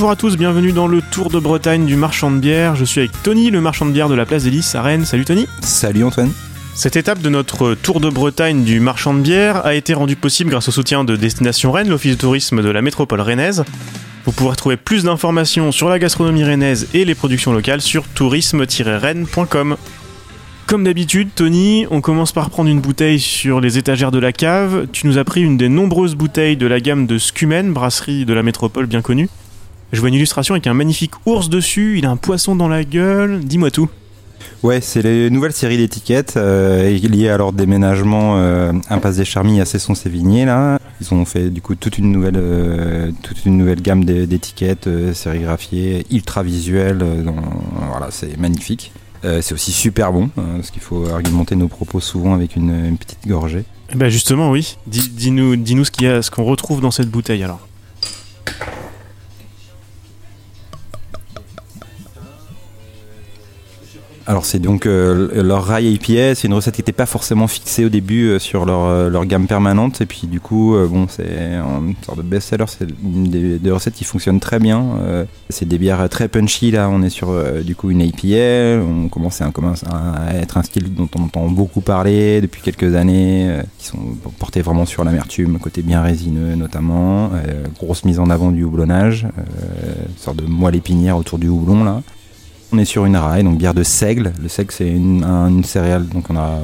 Bonjour à tous, bienvenue dans le Tour de Bretagne du marchand de bière. Je suis avec Tony, le marchand de bière de la place des Lys à Rennes. Salut Tony. Salut Antoine. Cette étape de notre Tour de Bretagne du marchand de bière a été rendue possible grâce au soutien de Destination Rennes, l'office de tourisme de la métropole rennaise. Vous pourrez trouver plus d'informations sur la gastronomie rennaise et les productions locales sur tourisme-rennes.com. Comme d'habitude, Tony, on commence par prendre une bouteille sur les étagères de la cave. Tu nous as pris une des nombreuses bouteilles de la gamme de Scumen, brasserie de la métropole bien connue. Je vois une illustration avec un magnifique ours dessus, il a un poisson dans la gueule. Dis-moi tout. Ouais, c'est les nouvelles séries d'étiquettes euh, liées à leur déménagement euh, Impasse des Charmilles à Cesson-Sévigné. Là, ils ont fait du coup toute une nouvelle, euh, toute une nouvelle gamme d'étiquettes euh, sérigraphiées, ultra visuelles. voilà, c'est magnifique. C'est aussi super bon, hein, parce qu'il faut argumenter nos propos souvent avec une, une petite gorgée. Eh ben justement, oui. Dis- Dis-nous dis ce qu'il y a, ce qu'on retrouve dans cette bouteille alors. Alors c'est donc euh, leur rail IPA, c'est une recette qui n'était pas forcément fixée au début euh, sur leur, euh, leur gamme permanente. Et puis du coup bon c'est une sorte de best-seller, c'est des, recettes qui fonctionnent très bien. c'est des bières très punchy là, on est sur du coup une IPA, on commence à, être un style dont on entend beaucoup parler depuis quelques années, qui sont portés vraiment sur l'amertume, côté bien résineux notamment, grosse mise en avant du houblonnage, une sorte de moelle épinière autour du houblon là. On est sur une raille, donc bière de seigle. Le seigle, c'est une, un- une céréale, donc on a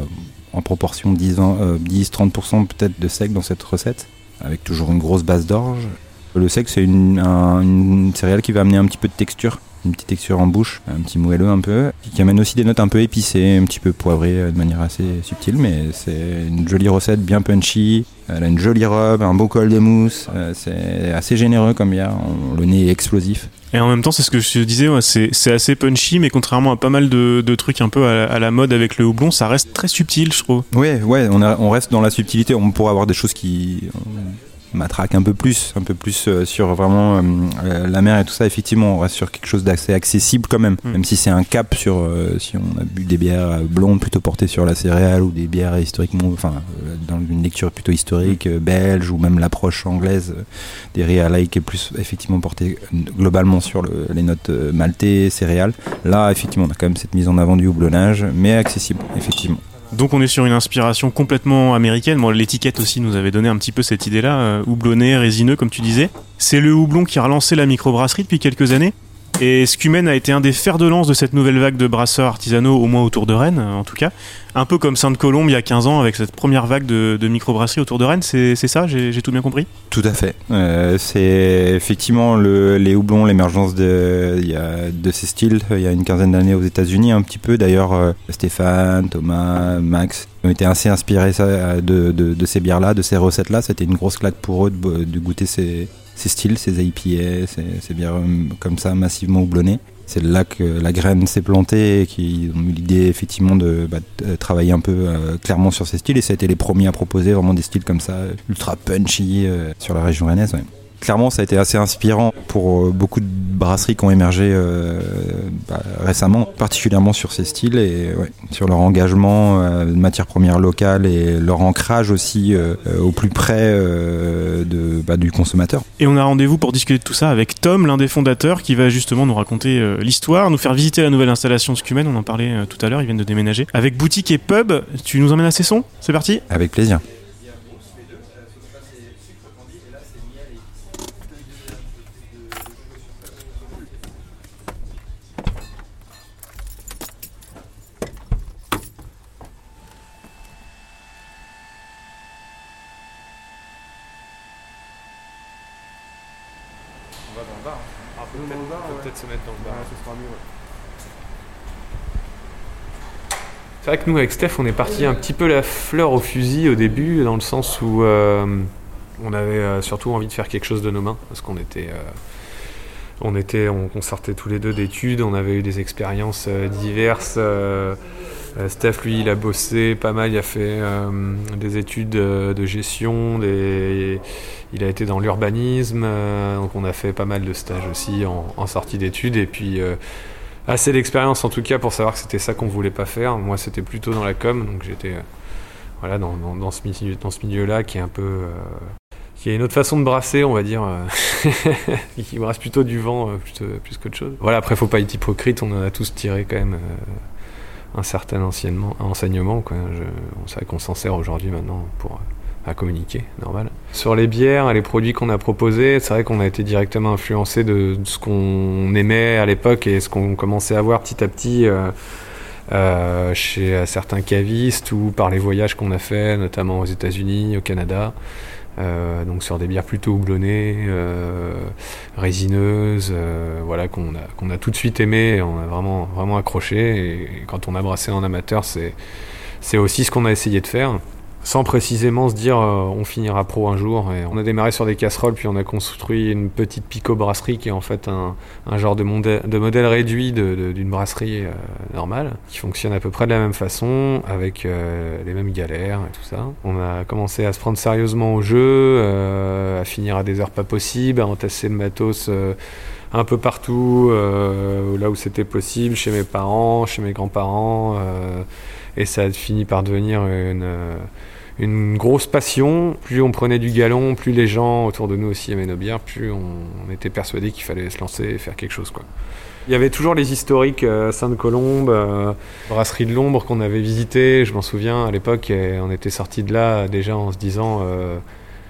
en proportion 10 ans, euh, 10-30% peut-être de seigle dans cette recette, avec toujours une grosse base d'orge. Le seigle, c'est une, un- une céréale qui va amener un petit peu de texture, une petite texture en bouche, un petit moelleux un peu, qui amène aussi des notes un peu épicées, un petit peu poivrées euh, de manière assez subtile, mais c'est une jolie recette, bien punchy. Elle a une jolie robe, un beau col de mousse, euh, c'est assez généreux comme bière, le nez est explosif. Et en même temps, c'est ce que je te disais, ouais, c'est c'est assez punchy, mais contrairement à pas mal de, de trucs un peu à, à la mode avec le houblon, ça reste très subtil, je trouve. Ouais, ouais, on, a- on reste dans la subtilité. On pourrait avoir des choses qui matraquent un peu plus, un peu plus euh, sur vraiment euh, euh, la mer et tout ça. Effectivement, on reste sur quelque chose d'assez accessible quand même. Mm. Même si c'est un cap sur euh, si on a bu des bières blondes plutôt portées sur la céréale ou des bières historiquement, enfin, dans une lecture plutôt historique euh, belge ou même l'approche anglaise des réalaï qui est plus effectivement portée globalement sur le- les notes maltais, céréales. Là, effectivement, on a quand même cette mise en avant du houblonnage, mais accessible, effectivement. Donc on est sur une inspiration complètement américaine. Bon, l'étiquette aussi nous avait donné un petit peu cette idée-là, euh, houblonné, résineux, comme tu disais. C'est le houblon qui a relancé la microbrasserie depuis quelques années. Et Scumen a été un des fers de lance de cette nouvelle vague de brasseurs artisanaux, au moins autour de Rennes, en tout cas. Un peu comme Sainte-Colombe il y a 15 ans, avec cette première vague de, microbrasserie autour de Rennes. C'est ça J'ai tout bien compris? Tout à fait. Euh, c'est effectivement le, les houblons, l'émergence de, ces styles euh, il y a une quinzaine d'années aux États-Unis un petit peu. D'ailleurs, euh, Stéphane, Thomas, Max ont été assez inspirés de, ces bières-là, de ces recettes-là. C'était une grosse claque pour eux de goûter ces, ces styles, ces IPA, ces, ces bières euh, comme ça massivement houblonnées. C'est là que la graine s'est plantée et qu'ils ont eu l'idée effectivement de, bah, de travailler un peu euh, clairement sur ces styles et ça a été les premiers à proposer vraiment des styles comme ça, euh, ultra punchy euh, sur la région rennaise. ouais. Clairement, ça a été assez inspirant pour euh, beaucoup de brasseries qui ont émergé euh, bah, récemment, particulièrement sur ces styles et ouais, sur leur engagement euh, de matières premières locales et leur ancrage aussi euh, au plus près de, bah, du consommateur. Et on a rendez-vous pour discuter de tout ça avec Tom, l'un des fondateurs, qui va justement nous raconter l'histoire, nous faire visiter la nouvelle installation Scumen, on en parlait tout à l'heure, ils viennent de déménager. Avec boutique et pub, tu nous emmènes à Cesson? C'est parti? Avec plaisir. On va dans le bar. peut-être peut se mettre dans le bar. C'est vrai que nous, avec Steph, on est parti un petit peu la fleur au fusil au début, dans le sens où euh, on avait euh, surtout envie de faire quelque chose de nos mains, parce qu'on était, euh, on était, on, on sortait tous les deux d'études, on avait eu des expériences euh, diverses. Steph, lui, il a bossé pas mal, il a fait des études de gestion, des, il a été dans l'urbanisme, donc on a fait pas mal de stages aussi en, sortie d'études, et puis assez d'expérience en tout cas pour savoir que c'était ça qu'on voulait pas faire. Moi, c'était plutôt dans la com, donc j'étais voilà dans, dans- dans ce milieu-là qui est un peu qui est une autre façon de brasser, on va dire, qui brasse plutôt du vent plus qu'autre chose. Voilà, après, faut pas être hypocrite, on en a tous tiré quand même un certain enseignement. Quoi. Je, on qu'on s'en sert aujourd'hui maintenant pour à communiquer, normal. Sur les bières et les produits qu'on a proposés, c'est vrai qu'on a été directement influencé de, ce qu'on aimait à l'époque et ce qu'on commençait à voir petit à petit euh, euh, chez certains cavistes ou par les voyages qu'on a fait, notamment aux États-Unis, au Canada. Euh, donc sur des bières plutôt houblonnées, euh, résineuses, euh, voilà qu'on a qu'on a tout de suite aimé, et on a vraiment vraiment accroché. Et, quand on a brassé en amateur, c'est c'est aussi ce qu'on a essayé de faire sans précisément se dire euh, on finira pro un jour. On a démarré sur des casseroles, puis on a construit une petite pico-brasserie qui est en fait un, genre de, de modèle réduit d'une brasserie euh, normale, qui fonctionne à peu près de la même façon, avec euh, les mêmes galères et tout ça. On a commencé à se prendre sérieusement au jeu, à finir à des heures pas possibles, à entasser le matos un peu partout, là où c'était possible, chez mes parents, chez mes grands-parents. et ça a fini par devenir une une grosse passion. Plus on prenait du galon, plus les gens autour de nous aussi aimaient nos bières, plus on, était persuadé qu'il fallait se lancer et faire quelque chose. Quoi. Il y avait toujours les historiques euh, Sainte-Colombe, euh, Brasserie de l'Ombre qu'on avait visité. Je m'en souviens à l'époque, on était sorti de là déjà en se disant, euh,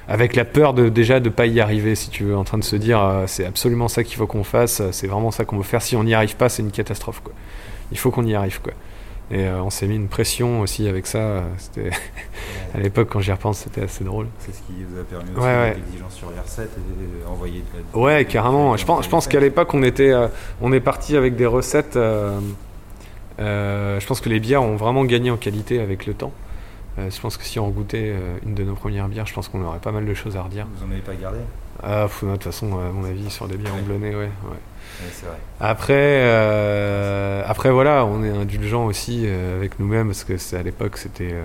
avec la peur de déjà de pas y arriver, si tu veux, en train de se dire c'est absolument ça qu'il faut qu'on fasse, c'est vraiment ça qu'on veut faire. Si on n'y arrive pas, c'est une catastrophe. Quoi. Il faut qu'on y arrive. Quoi. Et euh, on s'est mis une pression aussi avec ça. C'était à l'époque, quand j'y repense, c'était assez drôle. C'est ce qui vous a permis aussi ouais, l'exigence sur les recettes et envoyer de la... Ouais, carrément. Je pense, je pense qu'à l'époque, on était, euh, on est parti avec des recettes. Euh, je pense que les bières ont vraiment gagné en qualité avec le temps. je pense que si on goûtait une de nos premières bières, je pense qu'on aurait pas mal de choses à redire. Vous en avez pas gardé? Ah, de toute façon, à mon avis, sur des bières ouais. ouais. ouais. Vrai. Après, euh, après voilà, on est indulgent aussi euh, avec nous-mêmes parce que à l'époque c'était euh,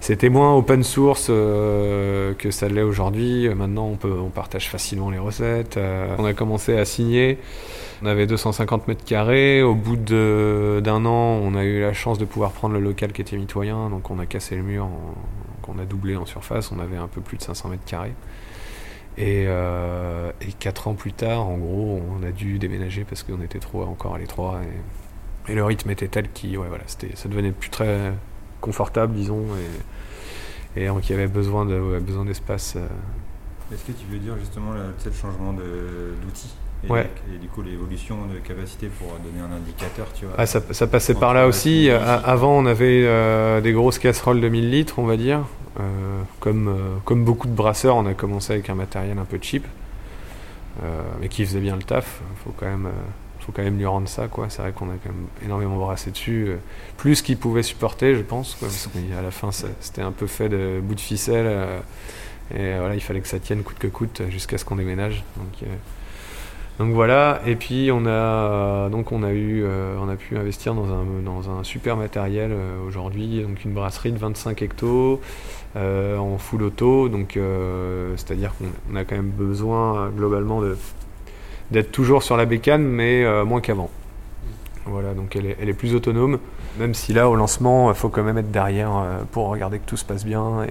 c'était moins open source que ça l'est aujourd'hui. Maintenant, on peut on partage facilement les recettes. on a commencé à signer. On avait 250 mètres carrés. Au bout d'un an, on a eu la chance de pouvoir prendre le local qui était mitoyen. Donc on a cassé le mur, on, on a doublé en surface. On avait un peu plus de 500 mètres carrés. Euh, et, quatre ans plus tard, en gros, on a dû déménager parce qu'on était trop encore à l'étroit. Et, le rythme était tel que voilà, ça devenait plus très confortable, disons. Et, donc il y avait besoin d'espace. De, euh. Est-ce que tu veux dire justement le, changement d'outils et, ouais. et, du coup l'évolution de capacité pour donner un indicateur tu vois. Ah, ça, ça, passait par là aussi. Avant on avait euh, des grosses casseroles de 1000 litres on va dire. Euh, comme, euh, comme beaucoup de brasseurs, on a commencé avec un matériel un peu cheap, mais qui faisait bien le taf. Il faut quand même faut quand même lui rendre ça quoi. C'est vrai qu'on a quand même énormément brassé dessus plus qu'il pouvait supporter je pense quoi, parce qu'à la fin c'était un peu fait de bout de ficelle et voilà il fallait que ça tienne coûte que coûte jusqu'à ce qu'on déménage. Donc donc voilà, et puis on a donc on a eu on a pu investir dans un, super matériel aujourd'hui, donc une brasserie de 25 hectos, euh, en full auto, donc euh, c'est-à-dire qu'on a quand même besoin globalement d'être toujours sur la bécane, mais euh, moins qu'avant. Voilà, donc elle est, plus autonome, même si là au lancement, il faut quand même être derrière pour regarder que tout se passe bien.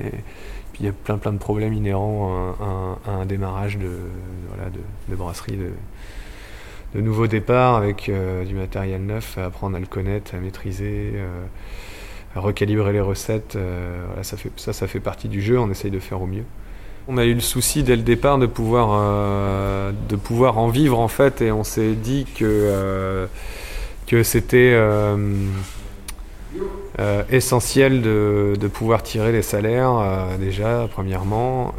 Il y a plein plein de problèmes inhérents à, un démarrage de, voilà, de, brasserie de, de nouveau départ avec du matériel neuf, à apprendre à le connaître, à maîtriser recalibrer les recettes. Euh, ça, fait, ça, ça fait partie du jeu, on essaye de faire au mieux. On a eu le souci dès le départ de pouvoir, euh, de pouvoir en vivre en fait et on s'est dit que, euh, que c'était essentiel de, pouvoir tirer les salaires déjà premièrement.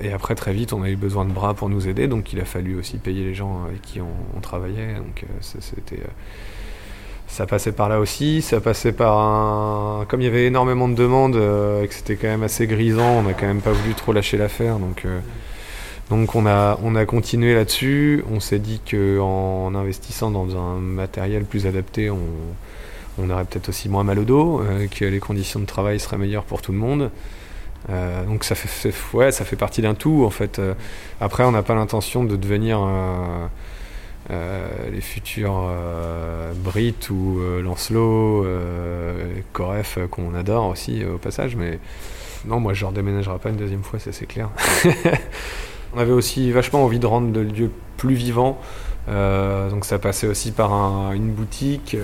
Et après très vite on a eu besoin de bras pour nous aider. Donc il a fallu aussi payer les gens avec qui on, travaillait. Donc c'était ça passait par là aussi, ça passait par un... Comme il y avait énormément de demandes euh, et que c'était quand même assez grisant, on n'a quand même pas voulu trop lâcher l'affaire, donc... Euh, donc on a, on a continué là-dessus, on s'est dit qu'en investissant dans un matériel plus adapté, on, on aurait peut-être aussi moins mal au dos, euh, que les conditions de travail seraient meilleures pour tout le monde. donc ça fait, ouais, ça fait partie d'un tout en fait. après, on n'a pas l'intention de devenir les futurs Brit ou Lancelot, Coref qu'on adore aussi au passage, mais non, moi je redéménagerai pas une deuxième fois, ça c'est clair. On avait aussi vachement envie de rendre le lieu plus vivant, donc ça passait aussi par une boutique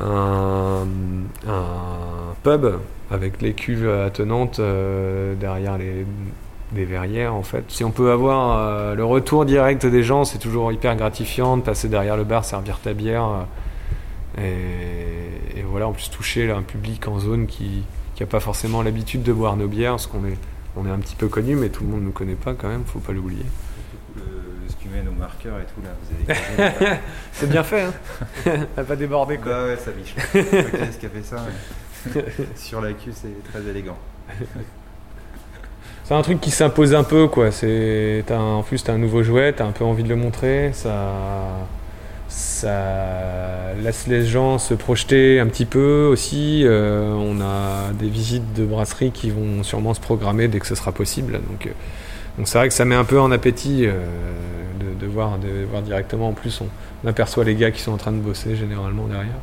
un, pub avec les cuves attenantes euh, derrière les, verrières en fait. Si on peut avoir euh, le retour direct des gens, c'est toujours hyper gratifiant de passer derrière le bar, servir ta bière. Euh, et, voilà, en plus toucher un public en zone qui n'a pas forcément l'habitude de boire nos bières, parce qu'on est, on est un petit peu connu, mais tout le monde ne nous connaît pas quand même, faut pas l'oublier marqueurs et tout là. c'est bien fait, hein Elle pas débordé quoi. Bah ouais, ça biche. Qu'est-ce qui a fait ça Sur la queue, c'est très élégant. C'est un truc qui s'impose un peu quoi. C'est, en plus, t'as un nouveau jouet, t'as un peu envie de le montrer. Ça, ça laisse les gens se projeter un petit peu aussi. Euh, on a des visites de brasserie qui vont sûrement se programmer dès que ce sera possible. Donc, euh, donc c'est vrai que ça met un peu en appétit. Euh, de, voir, de voir directement. En plus, on, aperçoit les gars qui sont en train de bosser généralement derrière.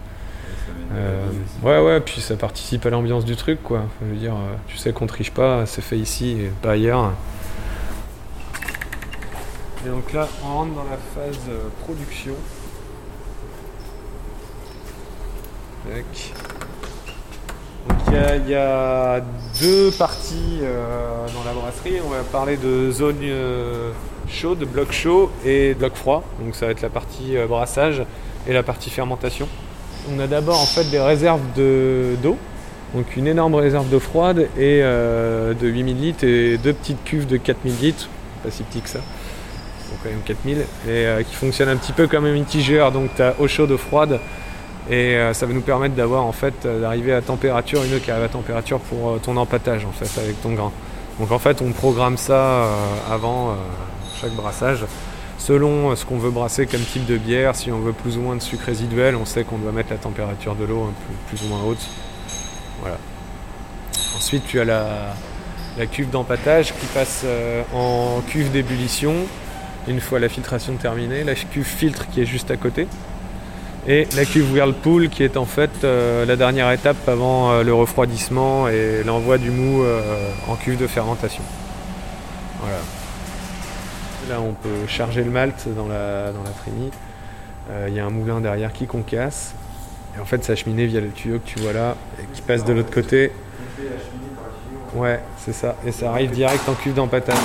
Euh, ouais, ouais, puis ça participe à l'ambiance du truc, quoi. je veux dire, euh, tu sais qu'on triche pas, c'est fait ici et pas ailleurs. Et donc là, on rentre dans la phase euh, production. Donc il y, a deux parties dans la brasserie. On va parler de zone chaude, bloc chaud et bloc froid. Donc ça va être la partie euh, brassage et la partie fermentation. On a d'abord en fait des réserves d'eau, donc une énorme réserve d'eau froide et euh, de 8000 litres et deux petites cuves de 4000 litres, pas si petit que ça, donc quand même 4000, et euh, qui fonctionnent un petit peu comme un mitigeur, donc tu as eau chaude, eau froide, et ça va nous permettre d'avoir en fait d'arriver à température, une eau qui arrive à température pour ton empâtage en fait avec ton grain. Donc en fait on programme ça avant brassage. Selon euh, ce qu'on veut brasser comme type de bière, si on veut plus ou moins de sucre résiduel, on sait qu'on doit mettre la température de l'eau un peu plus ou moins haute. Voilà. Ensuite, tu as la, la cuve d'empattage qui passe euh, en cuve d'ébullition une fois la filtration terminée, la cuve filtre qui est juste à côté, et la cuve Whirlpool qui est en fait euh, la dernière étape avant le refroidissement et l'envoi du mou en cuve de fermentation. Voilà. Là, on peut charger le malt dans la, dans la trémie. Euh, il y a un moulin derrière qui concasse. Et en fait, ça cheminée via le tuyau que tu vois là, et qui passe de l'autre côté. Ouais, c'est ça. Et ça arrive direct en cuve d'empattage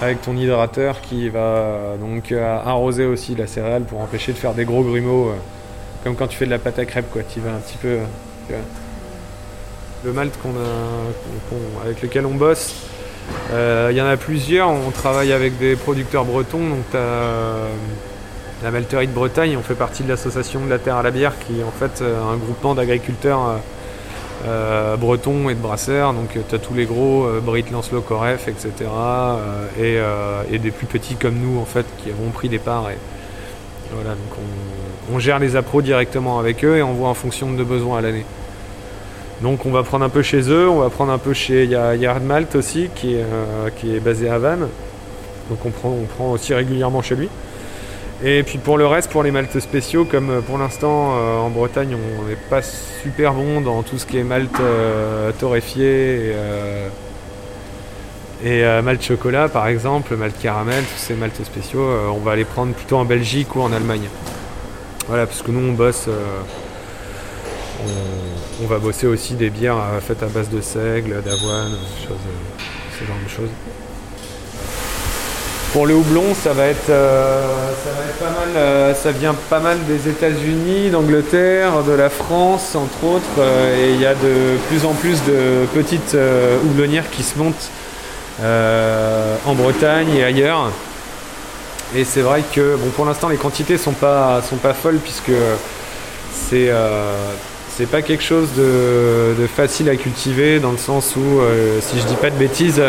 avec ton hydrateur qui va donc euh, arroser aussi la céréale pour empêcher de faire des gros grumeaux, euh, comme quand tu fais de la pâte à crêpes, quoi. Tu vas un petit peu. le malt qu'on a, avec lequel on bosse, euh, il y en a plusieurs, on travaille avec des producteurs bretons, donc euh, la Malterie de Bretagne, on fait partie de l'association de la terre à la bière qui est en fait euh, un groupement d'agriculteurs bretons et de brasseurs, donc tu as tous les gros, Brit, Lancelot, etc. Et, des plus petits comme nous en fait qui avons pris des parts. Voilà, on gère les appros directement avec eux et on voit en fonction de besoins à l'année. Donc on va prendre un peu chez eux, on va prendre un peu chez Yard Malt aussi, qui est, euh, qui est basé à Vannes. Donc on prend, on prend aussi régulièrement chez lui. Et puis pour le reste, pour les maltes spéciaux, comme euh, pour l'instant euh, en Bretagne on n'est pas super bon dans tout ce qui est malt torréfié et, et malt chocolat par exemple, malt caramel, tous ces maltes spéciaux, on va les prendre plutôt en Belgique ou en Allemagne. Voilà, parce que nous on bosse on, va bosser aussi des bières euh, faites à base de seigle, d'avoine, euh, ce genre de choses. Pour le houblon, ça va être, euh, pas mal, ça vient pas mal des États-Unis, d'Angleterre, de la France, entre autres, et il y a de plus en plus de petites houblonnières qui se montent en Bretagne et ailleurs. Et c'est vrai que, bon, pour l'instant, les quantités sont pas, sont pas folles puisque c'est c'est pas quelque chose de, facile à cultiver dans le sens où, euh, si je dis pas de bêtises,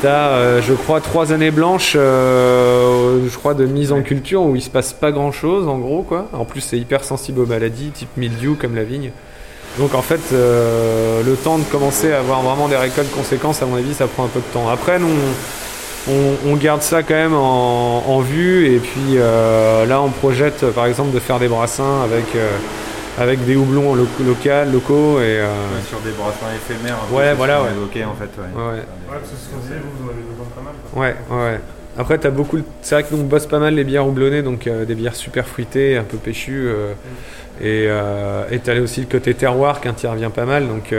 tu as, euh, je crois, trois années blanches, euh, je crois, de mise en culture où il se passe pas grand chose, en gros, quoi. En plus, c'est hyper sensible aux maladies, type mildiou, comme la vigne. Donc, en fait, le temps de commencer à avoir vraiment des récoltes conséquences, à mon avis, ça prend un peu de temps. Après, nous, on, garde ça quand même en, vue. Et puis là, on projette par exemple de faire des brassins avec avec des houblons locaux, locaux et sur des brassins éphémères. Ouais, voilà, ouais. en fait. Ouais. Ouais, c'est ce qu'on disait, vous, vous en avez besoin pas mal. Ouais, ouais. Après, as beaucoup. C'est vrai que nous on bosse pas mal les bières houblonnées, donc des bières super fruitées, un peu péchues. Mm. Et Et tu as aussi le côté terroir qui intervient pas mal. Donc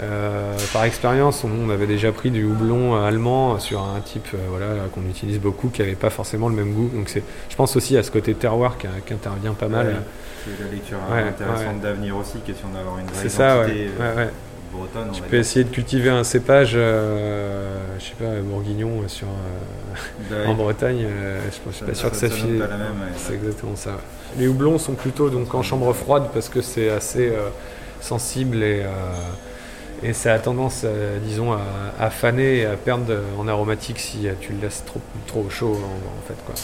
euh, par expérience, on, avait déjà pris du houblon allemand sur un type euh, voilà, qu'on utilise beaucoup, qui n'avait pas forcément le même goût. Donc je pense aussi à ce côté terroir qui, intervient pas mal. c'est la lecture intéressante d'avenir aussi, question d'avoir une vraie ça. Euh, bretonne. Tu peux essayer de cultiver un cépage, euh, je sais pas, bourguignon sur, en Bretagne. je suis pas sûr que ça, ça file. C'est exactement ça. Les houblons sont plutôt donc en chambre froide parce que c'est assez sensible et et ça a tendance, euh, disons, à, faner et à perdre en aromatique si tu le laisses trop, trop chaud en, fait. Quoi.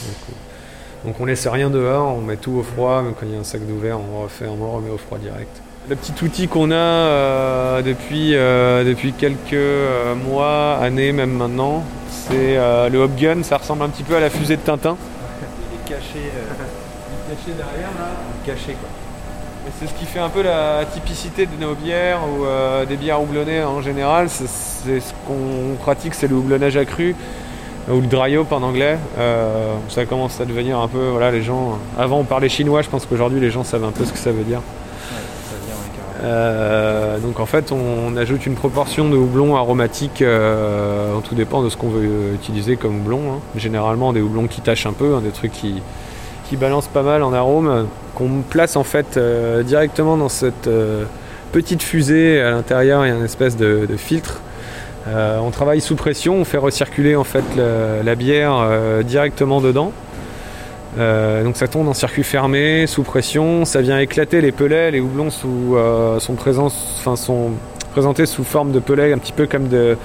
Donc, on laisse rien dehors, on met tout au froid, même quand il y a un sac d'ouvert, on refait, on remet au froid direct. Le petit outil qu'on a euh, depuis, euh, depuis quelques mois, années même maintenant, c'est le Hop Gun. Ça ressemble un petit peu à la fusée de Tintin. Il est caché, il est caché derrière là, caché quoi c'est ce qui fait un peu la typicité de nos bières ou euh, des bières houblonnées en général. C'est ce qu'on pratique, c'est le houblonnage accru ou le dry hop en anglais. Euh, ça commence à devenir un peu, voilà, les gens. Avant on parlait chinois, je pense qu'aujourd'hui les gens savent un peu ce que ça veut dire. Euh, donc en fait, on, ajoute une proportion de houblon aromatique. tout dépend de ce qu'on veut utiliser comme houblon. Hein. Généralement des houblons qui tâchent un peu, hein, des trucs qui, qui balance pas mal en arôme, qu'on place en fait euh, directement dans cette euh, petite fusée. À l'intérieur, il y a une espèce de, filtre. Euh, on travaille sous pression, on fait recirculer en fait la, bière directement dedans. donc ça tourne en circuit fermé, sous pression, ça vient éclater les pelets, les houblons sont, présentés sous forme de pelets, un petit peu comme de,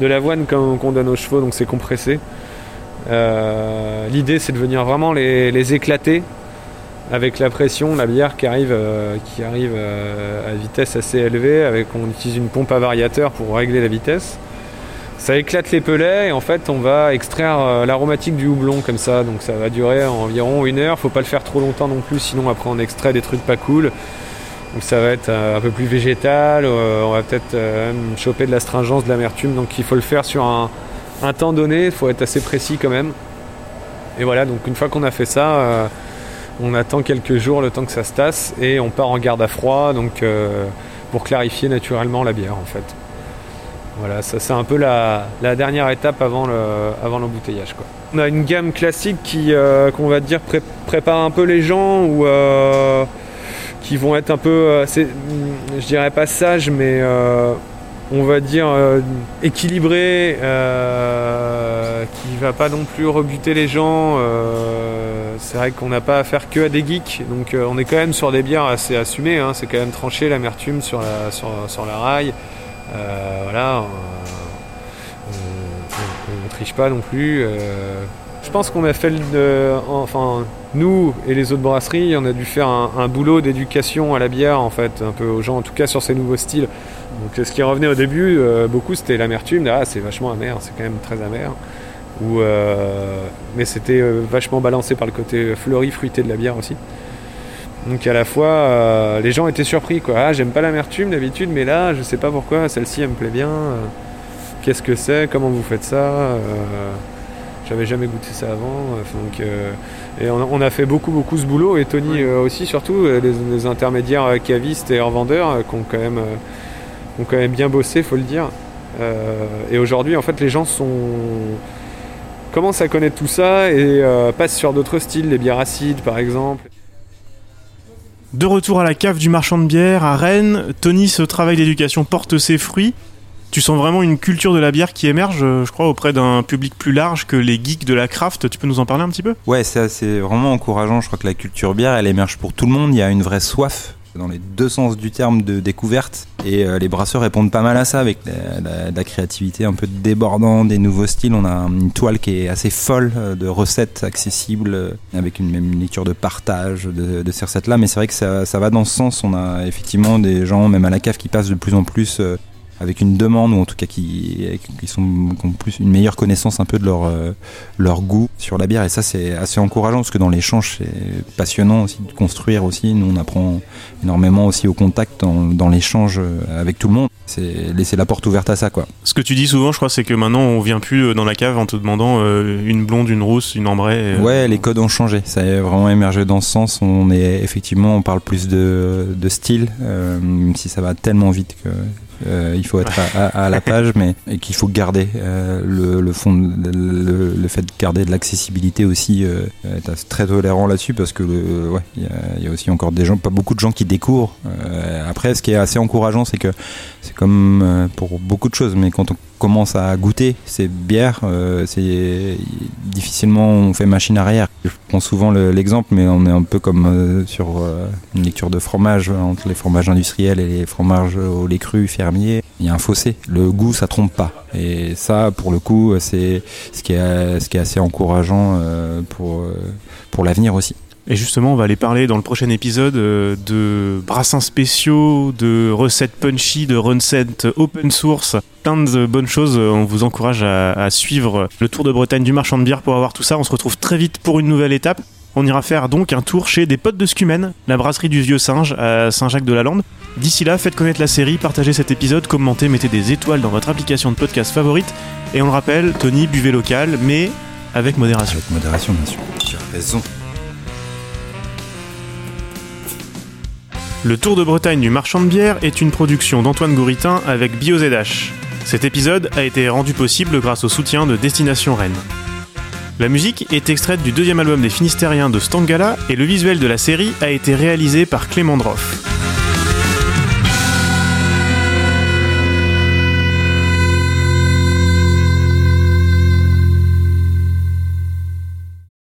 l'avoine qu'on donne aux chevaux, donc c'est compressé. L'idée c'est de venir vraiment les, éclater avec la pression, la bière qui arrive, euh, qui arrive euh, à vitesse assez élevée, avec on utilise une pompe à variateur pour régler la vitesse. Ça éclate les pelets et en fait on va extraire l'aromatique du houblon comme ça, donc ça va durer environ une heure. Faut pas le faire trop longtemps non plus, sinon après on extrait des trucs pas cool. Donc ça va être un peu plus végétal, on va peut-être choper de l'astringence, de l'amertume, donc il faut le faire sur un, un temps donné, il faut être assez précis quand même. Et voilà, donc une fois qu'on a fait ça, euh, on attend quelques jours le temps que ça se tasse et on part en garde à froid donc euh, pour clarifier naturellement la bière en fait. Voilà, ça c'est un peu la, dernière étape avant, l'embouteillage. Quoi. On a une gamme classique qui, euh, va dire, prépare un peu les gens ou qui vont être un peu, je dirais pas sages, mais on va dire, euh, équilibré, euh, qui va pas non plus rebuter les gens. Euh, c'est vrai qu'on n'a pas affaire que à des geeks, donc on est quand même sur des bières assez assumées. Hein. c'est quand même tranché l'amertume sur la, sur, la rail. voilà, on, ne triche pas non plus. je pense qu'on a fait, enfin, nous et les autres brasseries, on a dû faire un, boulot d'éducation à la bière, en fait, un peu aux gens, en tout cas sur ces nouveaux styles. Donc ce qui revenait au début, euh, beaucoup c'était l'amertume, ah c'est vachement amer, c'est quand même très amer. Euh, mais c'était euh, vachement balancé par le côté fleuri, fruité de la bière aussi. Donc à la fois, les gens étaient surpris, quoi. Ah, j'aime pas l'amertume d'habitude, mais là, je sais pas pourquoi, celle-ci, elle me plaît bien. Qu'est-ce que c'est? Comment vous faites ça? J'avais jamais goûté ça avant. donc, et on, a fait beaucoup, beaucoup ce boulot, et Tony aussi, surtout, les, les, intermédiaires cavistes et revendeurs qui ont quand même ont quand même bien bossé, faut le dire. Euh, et aujourd'hui, en fait, les gens sont commencent à connaître tout ça et euh, passent sur d'autres styles, les bières acides par exemple. De retour à la cave du marchand de bière à Rennes, Tony, ce travail d'éducation porte ses fruits. Tu sens vraiment une culture de la bière qui émerge, je crois, auprès d'un public plus large que les geeks de la craft. Tu peux nous en parler un petit peu? Ouais, c'est vraiment encourageant. Je crois que la culture bière, elle émerge pour tout le monde. Il y a une vraie soif dans les deux sens du terme de découverte. Et euh, les brasseurs répondent pas mal à ça avec la, créativité un peu débordante, des nouveaux styles. On a une toile qui est assez folle euh, de recettes accessibles, euh, avec une même lecture de partage de, ces recettes-là. Mais c'est vrai que ça, ça, va dans ce sens. On a effectivement des gens, même à la cave, qui passent de plus en plus avec une demande ou en tout cas qui, qui sont qui ont plus une meilleure connaissance un peu de leur euh, leur goût sur la bière et ça c'est assez encourageant parce que dans l'échange c'est passionnant aussi de construire aussi nous on apprend énormément aussi au contact dans, dans l'échange euh, avec tout le monde c'est laisser la porte ouverte à ça quoi Ce que tu dis souvent, je crois, c'est que maintenant on vient plus euh, dans la cave en te demandant euh, une blonde, une rousse, une ambrée. euh, Ouais, les codes ont changé. Ça a vraiment émergé dans ce sens. On est effectivement, on parle plus de, de style, euh, même si ça va tellement vite que euh, il faut être à, la page, mais et qu'il faut garder euh, le, fond, le, fait de garder de l'accessibilité aussi, euh, être très tolérant là-dessus parce que ouais, il y a, il y a aussi encore des gens, pas beaucoup de gens qui découvrent. Euh, après, ce qui est assez encourageant, c'est que c'est comme euh, pour beaucoup de choses, mais quand on commence à goûter ces bières, euh, c'est difficilement on fait machine arrière. Je prends souvent le- l'exemple, mais on est un peu comme euh, sur euh, une lecture de fromage euh, entre les fromages industriels et les fromages au lait cru fermier. Il y a un fossé. Le goût, ça trompe pas. Et ça, pour le coup, c'est ce qui est ce qui est assez encourageant pour pour l'avenir aussi. Et justement, on va aller parler dans le prochain épisode euh, de brassins spéciaux, de recettes punchy, de recettes open source, plein de bonnes choses. On vous encourage à, suivre le Tour de Bretagne du marchand de bière pour avoir tout ça. On se retrouve très vite pour une nouvelle étape. On ira faire donc un tour chez des potes de Scumen, la brasserie du Vieux Singe à Saint-Jacques-de-la-Lande. D'ici là, faites connaître la série, partagez cet épisode, commentez, mettez des étoiles dans votre application de podcast favorite. Et on le rappelle, Tony, buvez local, mais avec modération. Avec modération, bien sûr. Tu as raison. Le Tour de Bretagne du marchand de bière est une production d'Antoine Gouritin avec BioZH. Cet épisode a été rendu possible grâce au soutien de Destination Rennes. La musique est extraite du deuxième album des Finistériens de Stangala et le visuel de la série a été réalisé par Clément Droff.